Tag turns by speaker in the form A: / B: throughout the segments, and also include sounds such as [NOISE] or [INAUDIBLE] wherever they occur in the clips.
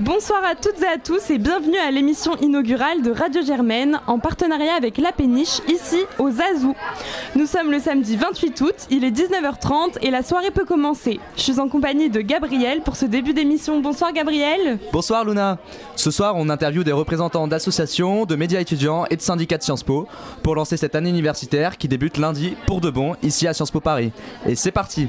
A: Bonsoir à toutes et à tous et bienvenue à l'émission inaugurale de Radio Germaine en partenariat avec La Péniche ici au Zazou. Nous sommes le samedi 28 août, il est 19h30 et la soirée peut commencer. Je suis en compagnie de Gabriel pour ce début d'émission. Bonsoir Gabriel.
B: Bonsoir Luna. Ce soir, on interviewe des représentants d'associations, de médias étudiants et de syndicats de Sciences Po pour lancer cette année universitaire qui débute lundi pour de bon ici à Sciences Po Paris. Et c'est parti.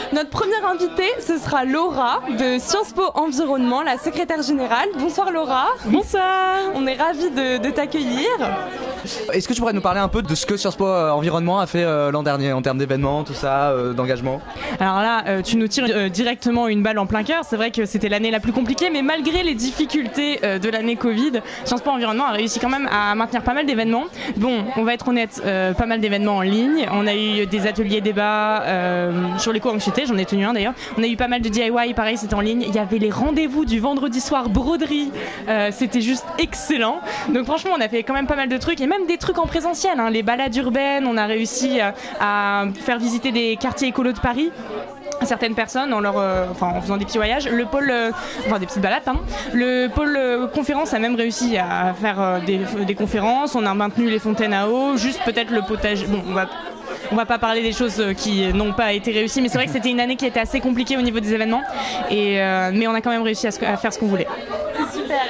A: Notre première invitée, ce sera Laura de Sciences Po Environnement, la secrétaire générale. Bonsoir Laura.
C: Bonsoir.
A: On est ravis de, de t'accueillir.
B: Est-ce que tu pourrais nous parler un peu de ce que Sciences Po euh, Environnement a fait euh, l'an dernier en termes d'événements, tout ça, euh, d'engagement?
C: Alors là, euh, tu nous tires euh, directement une balle en plein cœur. C'est vrai que c'était l'année la plus compliquée, mais malgré les difficultés euh, de l'année Covid, Sciences Po Environnement a réussi quand même à maintenir pas mal d'événements. Bon, on va être honnête, euh, pas mal d'événements en ligne. On a eu des ateliers débats euh, sur l'éco-anxiété, j'en ai tenu un d'ailleurs. On a eu pas mal de DIY, pareil, c'était en ligne. Il y avait les rendez-vous du vendredi soir broderie. Euh, c'était juste excellent. Donc franchement, on a fait quand même pas mal de trucs et même des trucs en présentiel. hein. Les balades urbaines, on a réussi à, à faire visiter des quartiers écolos de Paris certaines personnes en leur euh, faisant des petits voyages le pôle euh, enfin des petites balades le pôle euh, conférence a même réussi à faire euh, des, des conférences on a maintenu les fontaines à eau juste peut-être le potager bon on va on va pas parler des choses euh, qui n'ont pas été réussies, mais c'est vrai que c'était une année qui était assez compliquée au niveau des événements, euh, mais on a quand même réussi à faire ce qu'on voulait.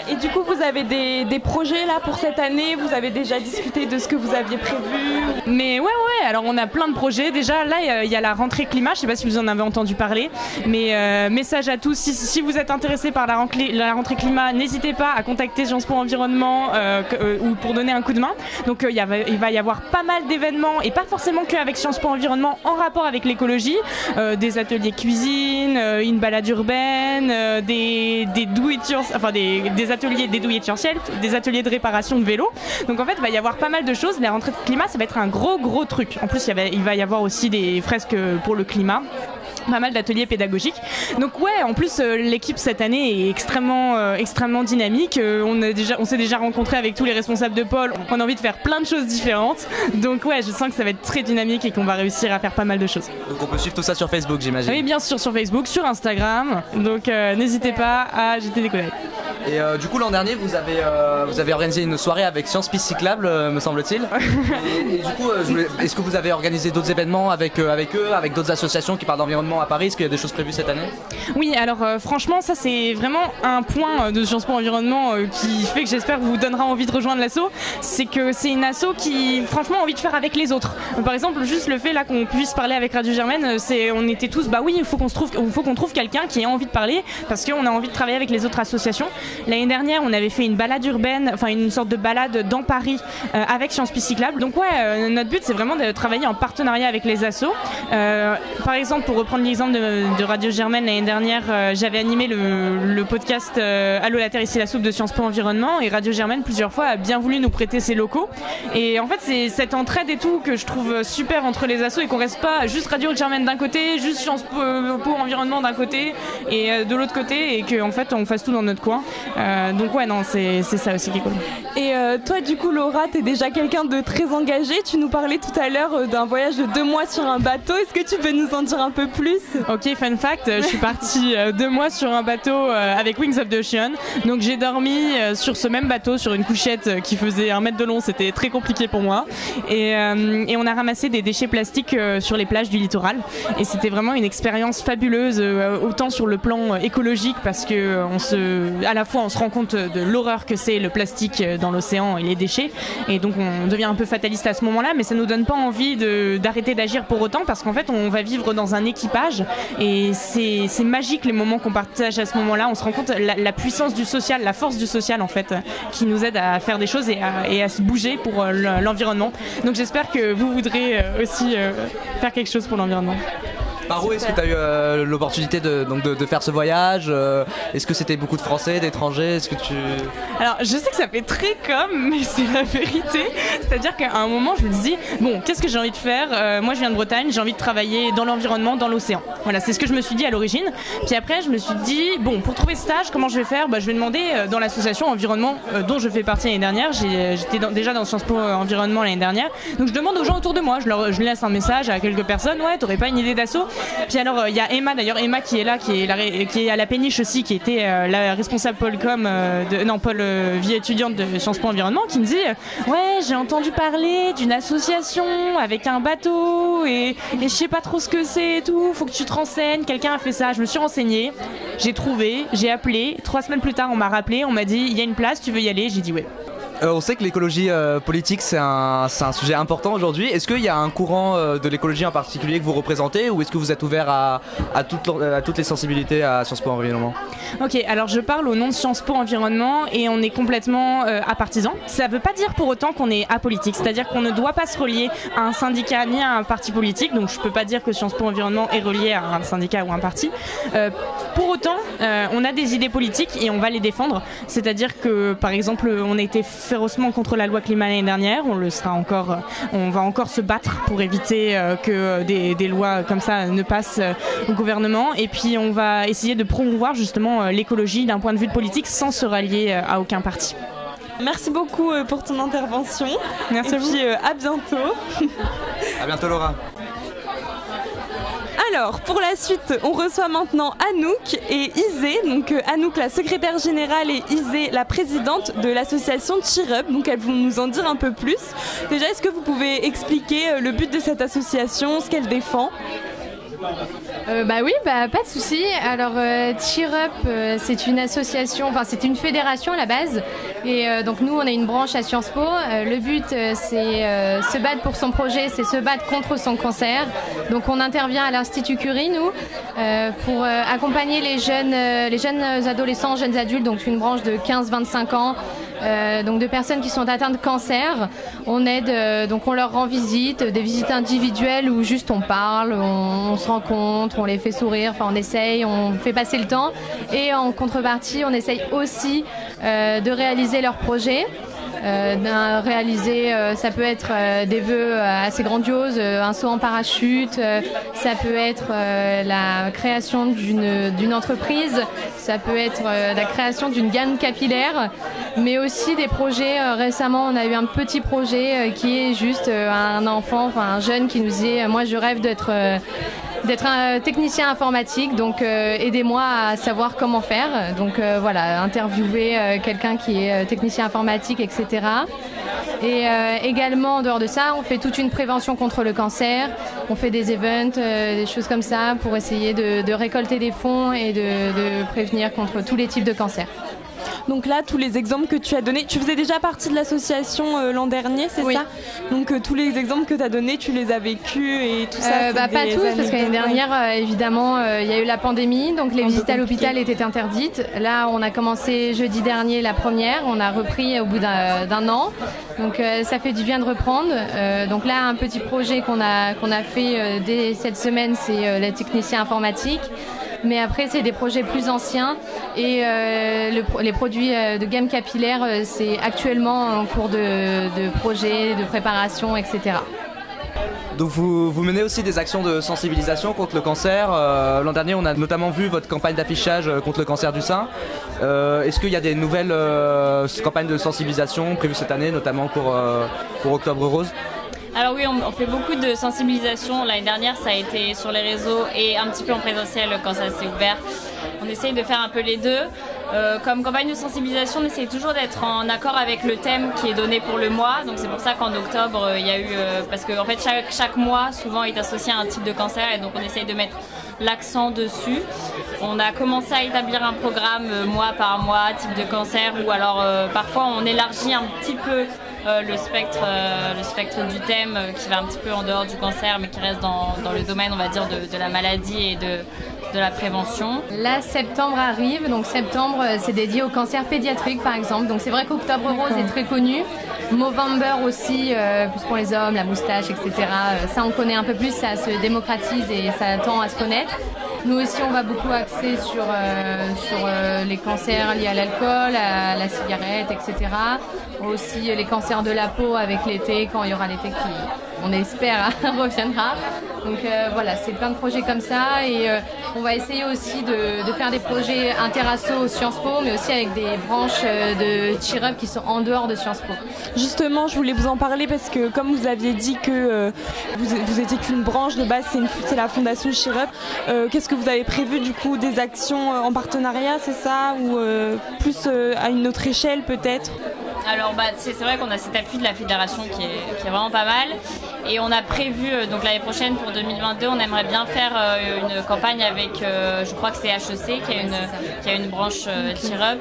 A: Et du coup, vous avez des, projets là pour cette année? Vous avez déjà discuté de ce que vous aviez prévu?
C: Mais ouais, ouais, alors on a plein de projets. Déjà, là, il y a- la rentrée climat, je sais pas si vous en avez entendu parler, mais euh, message à tous, si, vous êtes intéressés par la rentrée, climat, n'hésitez pas à contacter Sciences Po Environnement euh, euh, ou pour donner un coup de main. Donc il va y avoir pas mal d'événements, et pas forcément qu'avec Sciences Po Environnement en rapport avec l'écologie, des ateliers cuisine, une balade urbaine, des, des enfin des, des ateliers des do it yourself, des ateliers de réparation de vélo. Donc en fait, il va y avoir pas mal de choses. La rentrée de climat, ça va être un gros gros truc. En plus, il, va y avoir aussi des fresques pour le climat pas mal d'ateliers pédagogiques. Donc ouais, en plus euh, l'équipe cette année est extrêmement euh, extrêmement dynamique. Euh, on a déjà on s'est déjà rencontré avec tous les responsables de pôle. On a envie de faire plein de choses différentes. Donc ouais, je sens que ça va être très dynamique et qu'on va réussir à faire pas mal de choses.
B: Donc on peut suivre tout ça sur Facebook, j'imagine.
C: Oui, bien sûr sur Facebook, sur Instagram. Donc n'hésitez pas à jeter des d'œil.
B: Et euh, du coup, l'an dernier, vous avez, euh, vous avez organisé une soirée avec Sciences Piste Cyclable, euh, me semble-t-il. et, du coup, est-ce que vous avez organisé d'autres événements avec, avec eux, avec d'autres associations qui parlent d'environnement à Paris? Est-ce qu'il y a des choses prévues cette année?
C: Oui, alors franchement, ça c'est vraiment un point de Sciences Po Environnement qui fait que j'espère vous donnera envie de rejoindre l'asso. C'est que c'est une asso qui, franchement, a envie de faire avec les autres. Par exemple, juste le fait là qu'on puisse parler avec Radio Germaine, c'est, on était tous, bah oui, il faut qu'on trouve, faut qu'on trouve quelqu'un qui ait envie de parler parce qu'on a envie de travailler avec les autres associations. L'année dernière, on avait fait une balade urbaine, enfin une sorte de balade dans Paris euh, avec Sciences Cyclable. Donc ouais, euh, notre but c'est vraiment de travailler en partenariat avec les assos. Euh, par exemple, pour reprendre l'exemple de, Radio Germaine l'année dernière, euh, j'avais animé le, le podcast euh, Allô la Terre ici la soupe de Sciences Po Environnement et Radio Germaine plusieurs fois a bien voulu nous prêter ses locaux. Et en fait, c'est cette entraide et tout que je trouve super entre les assos et qu'on reste pas juste Radio Germaine d'un côté, juste Sciences Po, Po Environnement d'un côté et euh, de l'autre côté et qu'en fait on fasse tout dans notre coin. Euh, donc ouais, non, c'est ça aussi qui est cool.
A: Et euh, toi, du coup, Laura, t'es déjà quelqu'un de très engagé. Tu nous parlais tout à l'heure euh, d'un voyage de deux mois sur un bateau. Est-ce que tu peux nous en dire un peu plus?
C: Ok, fun fact, je suis partie deux mois sur un bateau avec Wings of the Ocean. Donc j'ai dormi sur ce même bateau, sur une couchette qui faisait un mètre de long, c'était très compliqué pour moi. Et, euh, et on a ramassé des déchets plastiques sur les plages du littoral. Et c'était vraiment une expérience fabuleuse, autant sur le plan écologique, parce que on se, à la fois on se rend compte de l'horreur que c'est le plastique euh, dans l'océan et les déchets. Et donc on devient un peu fataliste à ce moment-là, mais ça nous donne pas envie d'arrêter d'agir pour autant, parce qu'en fait on va vivre dans un équipage et c'est magique les moments qu'on partage à ce moment-là. On se rend compte la, la puissance du social, la force du social en fait, qui nous aide à faire des choses et à, se bouger pour euh, le- l'environnement. Donc j'espère que vous voudrez euh, aussi faire quelque chose pour l'environnement.
B: Par est-ce que tu as eu l'opportunité de, donc de, faire ce voyage Est-ce que c'était beaucoup de Français, d'étrangers Est-ce que tu...
C: Alors je sais que ça fait très comme, mais c'est la vérité. C'est-à-dire qu'à un moment je me dis, bon, qu'est-ce que j'ai envie de faire? Moi je viens de Bretagne, j'ai envie de travailler dans l'environnement, dans l'océan. Voilà, c'est ce que je me suis dit à l'origine. Puis après je me suis dit, bon, pour trouver stage, comment je vais faire? Bah, Je vais demander dans l'association environnement dont je fais partie l'année dernière. J'étais déjà dans Sciences Po Environnement l'année dernière. Donc je demande aux gens autour de moi, je, leur, je laisse un message à quelques personnes, ouais, t'aurais pas une idée d'assaut? Puis alors euh, il y a Emma d'ailleurs, Emma qui est là, qui est, qui est à la péniche aussi, qui était euh, la responsable Polcom, euh, de, non Paul vie étudiante de Sciences Po Environnement, qui me dit, ouais, j'ai entendu parler d'une association avec un bateau et, et je sais pas trop ce que c'est et tout, faut que tu te renseignes, quelqu'un a fait ça, je me suis renseignée, j'ai trouvé, j'ai appelé, trois semaines plus tard on m'a rappelé, on m'a dit, il y a une place, tu veux y aller? J'ai dit ouais.
B: Euh, on sait que l'écologie euh, politique c'est un, sujet important aujourd'hui. Est-ce qu'il y a un courant euh, de l'écologie en particulier que vous représentez ou est-ce que vous êtes ouvert à, toutes les sensibilités à Sciences Po Environnement?
C: Ok, alors je parle au nom de Sciences Po Environnement et on est complètement apartisan. Ça ne veut pas dire pour autant qu'on est apolitique, c'est-à-dire qu'on ne doit pas se relier à un syndicat ni à un parti politique. Donc je ne peux pas dire que Sciences Po Environnement est relié à un syndicat ou un parti. pour autant, on a des idées politiques et on va les défendre. C'est-à-dire que par exemple, on a été férocement contre la loi climat l'année dernière. On le sera encore, euh, on va encore se battre pour éviter euh, que des, lois comme ça ne passent euh, au gouvernement. Et puis on va essayer de promouvoir justement l'écologie d'un point de vue politique sans se rallier à aucun parti.
A: Merci beaucoup pour ton intervention.
C: Merci
A: et
C: à vous.
A: Puis, à bientôt.
B: à bientôt Laura.
A: Alors, pour la suite, on reçoit maintenant Anouk et Isée. Donc, euh, Anouk, la secrétaire générale, et Isée, la présidente de l'association Cheer Up. Donc, elles vont nous en dire un peu plus. Déjà, est-ce que vous pouvez expliquer euh, le but de cette association, ce qu'elle défend?
D: Euh, bah oui, bah pas de souci. Alors euh, Cheer Up, c'est une association, enfin c'est une fédération à la base. Et donc nous, on a une branche à Sciences Po. le but, c'est se battre pour son projet, c'est se battre contre son cancer. Donc on intervient à l'Institut Curie, nous, pour accompagner les jeunes, les jeunes adolescents, jeunes adultes, donc une branche de 15-25 ans. Euh, donc de personnes qui sont atteintes de cancer. On aide, euh, donc on leur rend visite, des visites individuelles où juste on parle, on, se rencontre, on les fait sourire, enfin on essaye, on fait passer le temps. Et en contrepartie, on essaye aussi euh, de réaliser leurs projets. Euh, réaliser, ça peut être des vœux assez grandioses, un saut en parachute, ça peut être la création d'une entreprise, ça peut être la création d'une gamme capillaire, mais aussi des projets. Euh, récemment, on a eu un petit projet euh, qui est juste euh, un enfant, enfin un jeune qui nous dit Moi, je rêve d'être d'être un technicien informatique, donc aidez-moi à savoir comment faire. Donc voilà, interviewer quelqu'un qui est technicien informatique, etc. Et également, en dehors de ça, on fait toute une prévention contre le cancer. On fait des events, des choses comme ça, pour essayer de, récolter des fonds et de prévenir contre tous les types de cancers.
A: Donc là, tous les exemples que tu as donnés, tu faisais déjà partie de l'association euh, l'an dernier, c'est ça? Donc euh, tous les exemples que tu as donnés, tu les as vécus et tout ça
D: euh, bah, Pas tous, parce que l'année dernière, évidemment, il y a eu la pandémie, donc les visites à l'hôpital étaient interdites. Là, on a commencé jeudi dernier la première, on a repris au bout d'un an. Donc ça fait du bien de reprendre. donc là, un petit projet qu'on a, qu'on a fait dès cette semaine, c'est le technicien informatique mais après c'est des projets plus anciens et euh, les produits euh, de gamme capillaire euh, c'est actuellement en cours de, projet, de préparation, etc.
B: Donc vous, vous, menez aussi des actions de sensibilisation contre le cancer. L'an dernier, on a notamment vu votre campagne d'affichage contre le cancer du sein. Est-ce qu'il y a des nouvelles campagnes de sensibilisation prévues cette année, notamment pour, pour Octobre Rose?
E: Alors oui, on, fait beaucoup de sensibilisation. L'année dernière, ça a été sur les réseaux et un petit peu en présentiel quand ça s'est ouvert. On essaye de faire un peu les deux. Euh, comme campagne de sensibilisation, on essaye toujours d'être en accord avec le thème qui est donné pour le mois. Donc c'est pour ça qu'en octobre, il y a eu... Euh, parce qu'en en fait, chaque, chaque mois, souvent, est associé à un type de cancer. Et donc on essaye de mettre l'accent dessus. On a commencé à établir un programme euh, mois par mois, type de cancer, ou alors parfois on élargit un petit peu euh, le, spectre, euh, le spectre du thème euh, qui va un petit peu en dehors du cancer mais qui reste dans, le domaine on va dire de, la maladie et de, la prévention.
D: Là, septembre arrive, donc septembre, c'est dédié au cancer pédiatrique, par exemple. Donc c'est vrai qu'Octobre Rose est très connu. Movember aussi, plus pour les hommes, la moustache, etc. Ça, on connaît un peu plus, ça se démocratise et ça tend à se connaître. Nous aussi, on va beaucoup axer sur, euh, sur euh, les cancers liés à l'alcool, à la cigarette, etc. Aussi les cancers de la peau avec l'été, quand il y aura l'été qui, on espère, [LAUGHS] reviendra. Donc euh, voilà, c'est plein de projets comme ça et euh, on va essayer aussi de, faire des projets interasso Sciences Po, mais aussi avec des branches euh, de cheer up qui sont en dehors de Sciences Po.
A: Justement, je voulais vous en parler parce que comme vous aviez dit que vous, étiez qu'une branche de base, c'est la fondation Cheer Up. Euh, Qu'est-ce que vous avez prévu du coup des actions en partenariat, c'est ça? Ou plus à une autre échelle peut-être?
E: Alors bah, c'est vrai qu'on a cet appui de la fédération qui est, qui est vraiment pas mal. Et on a prévu, euh, donc l'année prochaine pour 2022, on aimerait bien faire euh, une campagne avec, euh, je crois que c'est HEC qui a une, qui a une branche Cheer Up.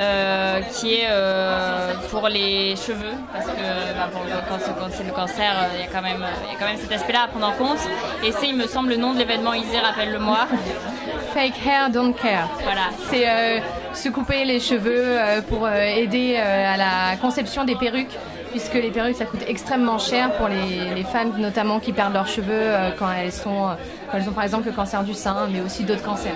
E: euh, qui est euh, pour les cheveux parce que bah, pour le- quand c'est- le cancer euh, il y, a quand même, y a quand même cet aspect-là à prendre en compte et c'est il me semble le nom de l'événement Isée rappelle-le-moi [LAUGHS]
D: Fake hair, don't care.
E: voilà
D: C'est euh, se couper les cheveux euh, pour euh, aider euh, à la conception des perruques, puisque les perruques ça coûte extrêmement cher pour les, les femmes notamment qui perdent leurs cheveux euh, quand elles sont euh, quand elles ont par exemple le cancer du sein, mais aussi d'autres cancers.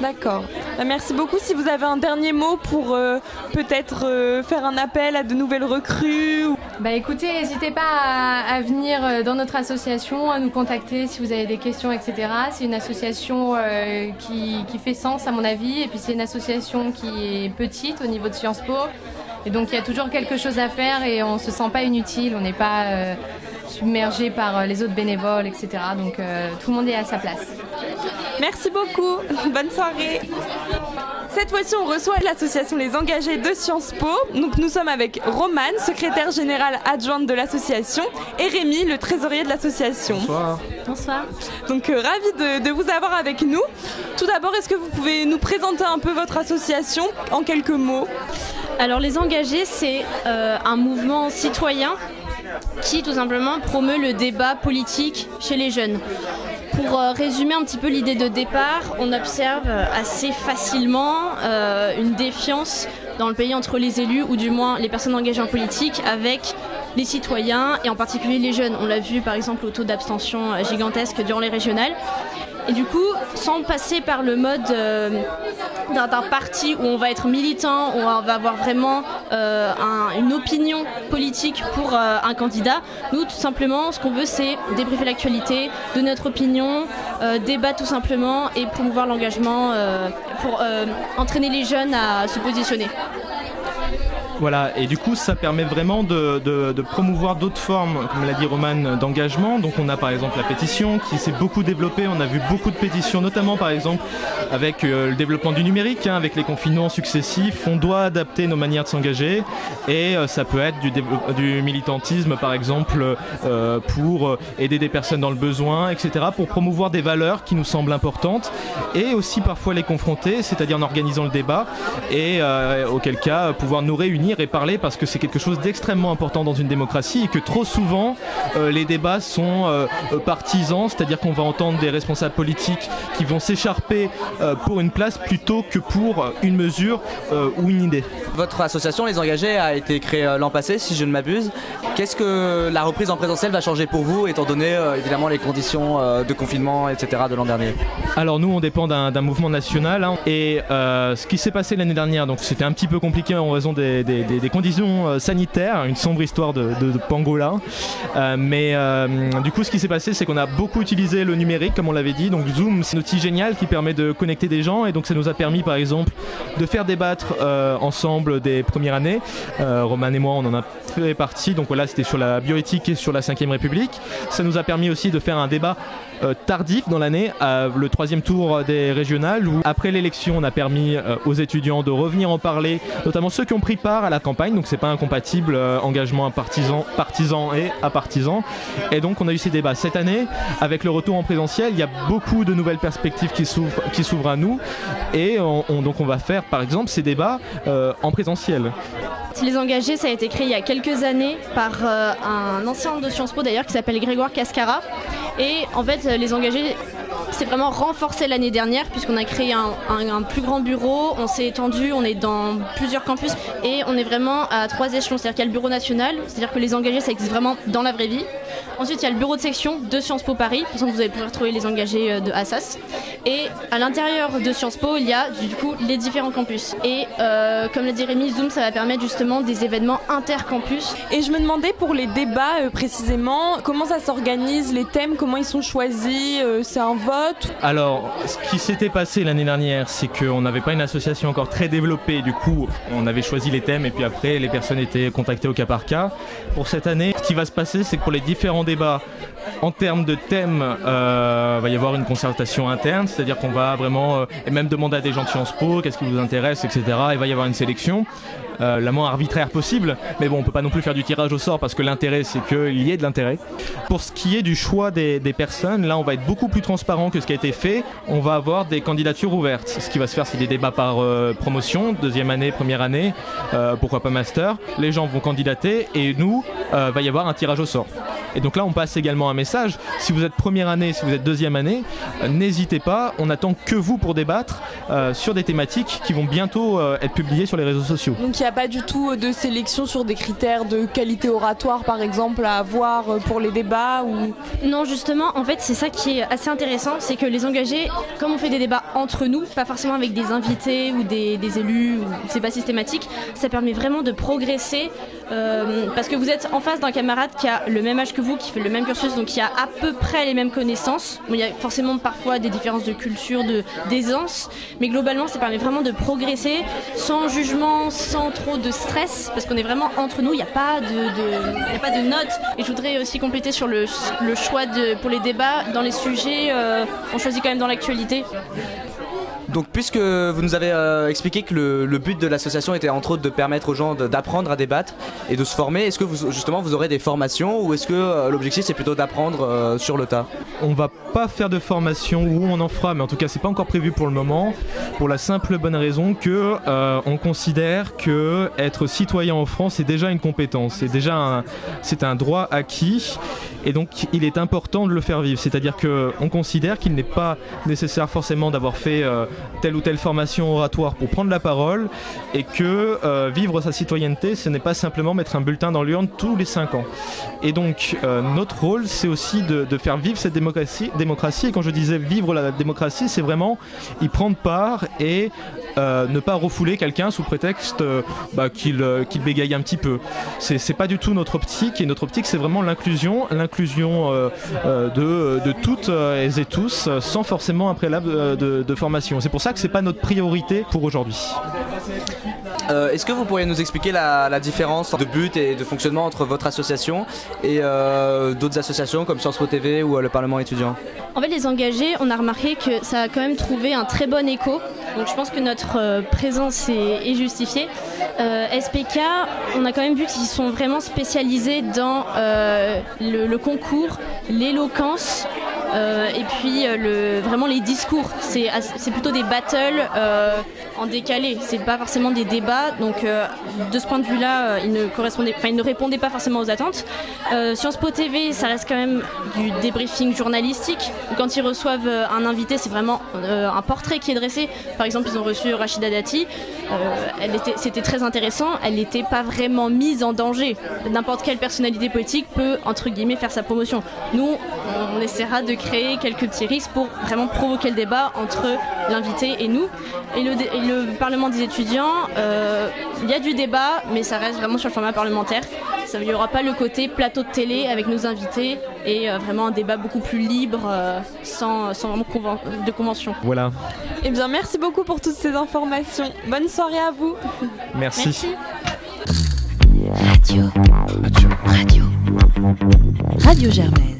A: D'accord. Bah, merci beaucoup. Si vous avez un dernier mot pour euh, peut-être euh, faire un appel à de nouvelles recrues. ou-
D: Bah écoutez, n'hésitez pas à, venir euh, dans notre association, à nous contacter si vous avez des questions, etc. C'est une association euh, qui, qui fait sens à mon avis, et puis c'est une association qui est petite au niveau de Sciences Po. Et donc il y a toujours quelque chose à faire et on se sent pas inutile, on n'est pas euh, submergé par les autres bénévoles, etc. Donc tout le monde est à sa place.
A: Merci beaucoup. Bonne soirée. Cette fois-ci, on reçoit l'association Les Engagés de Sciences Po. Donc, nous sommes avec Romane, secrétaire générale adjointe de l'association, et Rémi, le trésorier de l'association.
B: Bonsoir.
D: Bonsoir.
A: Donc, euh, ravi de, de vous avoir avec nous. Tout d'abord, est-ce que vous pouvez nous présenter un peu votre association en quelques mots?
F: Alors les engagés, c'est euh, un mouvement citoyen qui tout simplement promeut le débat politique chez les jeunes. Pour euh, résumer un petit peu l'idée de départ, on observe euh, assez facilement euh, une défiance dans le pays entre les élus, ou du moins les personnes engagées en politique, avec les citoyens, et en particulier les jeunes. On l'a vu par exemple au taux d'abstention gigantesque durant les régionales. Et du coup, sans passer par le mode euh, d'un parti où on va être militant, où on va avoir vraiment euh, un- une opinion politique pour euh, un candidat, nous, tout simplement, ce qu'on veut, c'est débriefer l'actualité, donner notre opinion, débattre tout simplement et promouvoir l'engagement pour entraîner les jeunes à se positionner.
G: Voilà, et du coup, ça permet vraiment de, promouvoir d'autres formes, comme l'a dit Roman, d'engagement. Donc, on a par exemple la pétition qui s'est beaucoup développée. On a vu beaucoup de pétitions, notamment par exemple avec euh, le développement du numérique, hein, avec les confinements successifs. On doit adapter nos manières de s'engager, et euh, ça peut être du, militantisme, par exemple, euh, pour aider des personnes dans le besoin, etc., pour promouvoir des valeurs qui nous semblent importantes, et aussi parfois les confronter, c'est-à-dire en organisant le débat, et auquel cas pouvoir nous réunir et parler parce que c'est quelque chose d'extrêmement important dans une démocratie et que trop souvent euh, les débats sont euh, euh, partisans, c'est-à-dire qu'on va entendre des responsables politiques qui vont s'écharper euh, pour une place plutôt que pour une mesure ou une idée.
B: Votre association, Les Engagés, a été créée l'an passé, si je ne m'abuse. Qu'est-ce que la reprise en présentiel va changer pour vous, étant donné évidemment les conditions de confinement, etc. de l'an dernier?
G: Alors nous on dépend d'un mouvement national hein, et ce qui s'est passé l'année dernière, donc c'était un petit peu compliqué en raison des, des- des- conditions euh, sanitaires, une sombre histoire de, de- de pangolin. Euh, mais euh, du coup ce qui s'est passé c'est qu'on a beaucoup utilisé le numérique comme on l'avait dit, donc Zoom c'est un outil génial qui permet de connecter des gens et donc ça nous a permis par exemple de faire débattre ensemble des premières années. Roman et moi on en a fait partie, donc voilà c'était sur la bioéthique et sur la 5ème République. Ça nous a permis aussi de faire un débat tardif dans l'année, euh, le troisième tour des régionales, où après l'élection, on a permis aux étudiants de revenir en parler, notamment ceux qui ont pris part à la campagne, donc c'est pas incompatible, euh, engagement à partisan, partisan et à partisan. Et donc on a eu ces débats cette année, avec le retour en présentiel, il y a beaucoup de nouvelles perspectives qui s'ouvrent, à nous, et on, on- donc on va faire par exemple ces débats euh, en présentiel.
F: Les Engagés, ça a été créé il y a quelques années par euh, un ancien de Sciences Po d'ailleurs qui s'appelle Grégoire Cascara. Et en fait, les Engagés, c'est vraiment renforcé l'année dernière puisqu'on a créé un plus grand bureau, on s'est étendu, on est dans plusieurs campus et on est vraiment à trois échelons. C'est-à-dire qu'il y a le bureau national, c'est-à-dire que les engagés ça existe vraiment dans la vraie vie. Ensuite il y a le bureau de section de Sciences Po Paris, de toute façon vous allez pouvoir trouver les engagés euh, de Assas. Et à l'intérieur de Sciences Po il y a du coup les différents campus. Et euh, comme l'a dit Rémi, Zoom ça va permettre justement des événements intercampus.
A: Et je me demandais pour les débats euh, précisément, comment ça s'organise, les thèmes, comment ils sont choisis, euh, c'est un vote
G: Alors, ce qui s'était passé l'année dernière, c'est qu'on n'avait pas une association encore très développée. Du coup, on avait choisi les thèmes et puis après, les personnes étaient contactées au cas par cas. Pour cette année, ce qui va se passer, c'est que pour les différents débats, en termes de thèmes, euh, va y avoir une concertation interne, c'est-à-dire qu'on va vraiment, euh, et même demander à des gens de Sciences Po, qu'est-ce qui vous intéresse, etc. Il va y avoir une sélection. euh, la moins arbitraire possible, mais bon, on peut pas non plus faire du tirage au sort parce que l'intérêt c'est qu'il y ait de l'intérêt. Pour ce qui est du choix des, personnes, là on va être beaucoup plus transparent que ce qui a été fait. On va avoir des candidatures ouvertes. Ce qui va se faire, c'est des débats par euh, promotion, deuxième année, première année, pourquoi pas master. Les gens vont candidater et nous, va y avoir un tirage au sort. Et donc là, on passe également un message. Si vous êtes première année, si vous êtes deuxième année, euh, n'hésitez pas. On attend que vous pour débattre euh, sur des thématiques qui vont bientôt euh, être publiées sur les réseaux sociaux.
A: Donc il n'y a pas du tout de sélection sur des critères de qualité oratoire par exemple à avoir pour les débats ou...
F: Non, justement, en fait, c'est ça qui est assez intéressant, c'est que les engagés, comme on fait des débats entre nous, pas forcément avec des invités ou des, des élus, ou c'est pas systématique, ça permet vraiment de progresser euh, parce que vous êtes en face d'un camarade qui a le même âge que vous, qui fait le même cursus, donc qui a à peu près les mêmes connaissances. Bon, il y a forcément parfois des différences de culture, de d'aisance, mais globalement, ça permet vraiment de progresser sans jugement, sans trop de stress, parce qu'on est vraiment entre nous. Il n'y a pas de, de- y a pas de notes. Et je voudrais aussi compléter sur le, le choix de, pour les débats dans les sujets. euh, on choisit quand même dans l'actualité.
B: Donc, puisque vous nous avez euh, expliqué que le, but de l'association était entre autres de permettre aux gens d'apprendre à débattre et de se former, est-ce que vous, justement vous aurez des formations ou est-ce que euh, l'objectif c'est plutôt d'apprendre euh, sur le tas?
G: On va pas faire de formation ou on en fera, mais en tout cas c'est pas encore prévu pour le moment, pour la simple bonne raison que on considère que être citoyen en France est déjà une compétence, c'est déjà un, c'est un droit acquis, et donc il est important de le faire vivre. C'est-à-dire que on considère qu'il n'est pas nécessaire forcément d'avoir fait telle ou telle formation oratoire pour prendre la parole, et que euh, vivre sa citoyenneté, ce n'est pas simplement mettre un bulletin dans l'urne tous les 5 ans. Et donc, euh, notre rôle, c'est aussi de, faire vivre cette démocratie, démocratie. Et quand je disais vivre la démocratie, c'est vraiment y prendre part et euh, ne pas refouler quelqu'un sous prétexte bah, qu'il bégaye un petit peu. C'est pas du tout notre optique. Et notre optique, c'est vraiment l'inclusion, l'inclusion de, de toutes et tous, sans forcément un préalable de, formation. Pour ça que c'est pas notre priorité pour aujourd'hui.
B: Euh, Est-ce que vous pourriez nous expliquer la, la différence de but et de fonctionnement entre votre association et euh, d'autres associations comme Sciences Po TV ou euh, le Parlement étudiant?
F: En fait, les engagés, on a remarqué que ça a quand même trouvé un très bon écho. Donc je pense que notre présence est, est justifiée. Euh, SPK, on a quand même vu qu'ils sont vraiment spécialisés dans euh, le, le concours, l'éloquence. Euh, et puis euh, le, vraiment les discours, c'est plutôt des battles euh, en décalé, c'est pas forcément des débats. Donc de ce point de vue-là, ils ne correspondaient, enfin ils ne répondaient pas forcément aux attentes. Sciences Po TV, ça reste quand même du débriefing journalistique. Quand ils reçoivent un invité, c'est vraiment un portrait qui est dressé. Par exemple, ils ont reçu Rachida Dati. C'était très intéressant. Elle n'était pas vraiment mise en danger. N'importe quelle personnalité politique peut, entre guillemets, faire sa promotion. Nous, on essaiera de créer quelques petits risques pour vraiment provoquer le débat entre l'invité et nous. Et le, dé- et le Parlement des étudiants, euh, il y a du débat, mais ça reste vraiment sur le format parlementaire. Ça- Il n'y aura pas le côté plateau de télé avec nos invités et euh, vraiment un débat beaucoup plus libre, euh, sans, sans vraiment conven- de convention.
G: Voilà.
A: Eh bien merci beaucoup pour toutes ces informations. Bonne soirée à vous.
G: Merci.
H: Radio. Radio. Radio. Radio Germaine.